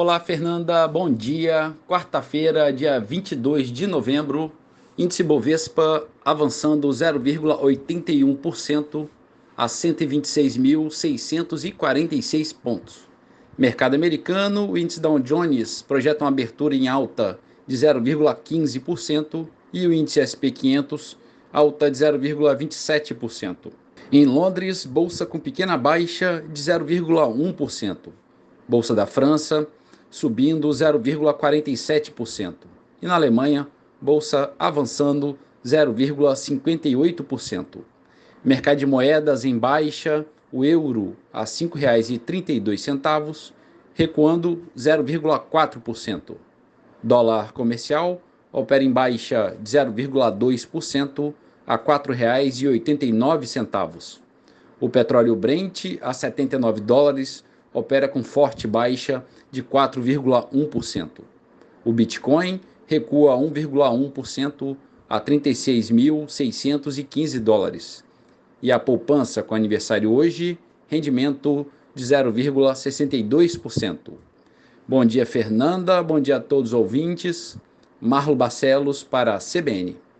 Olá, Fernanda, bom dia. Quarta-feira, dia 22 de novembro, índice Bovespa avançando 0,81% a 126.646 pontos. Mercado americano, o índice Dow Jones projeta uma abertura em alta de 0,15% e o índice SP 500 alta de 0,27%. Em Londres, bolsa com pequena baixa de 0,1%. Bolsa da França subindo 0,47%. E na Alemanha, bolsa avançando 0,58%. Mercado de moedas em baixa, o euro a R$ 5,32, recuando 0,4%. Dólar comercial opera em baixa de 0,2% a R$ 4,89. O petróleo Brent a 79 dólares opera com forte baixa de 4,1%. O Bitcoin recua 1,1% a 36.615 dólares. E a poupança com aniversário hoje, rendimento de 0,62%. Bom dia, Fernanda. Bom dia a todos os ouvintes. Marlo Barcelos para a CBN.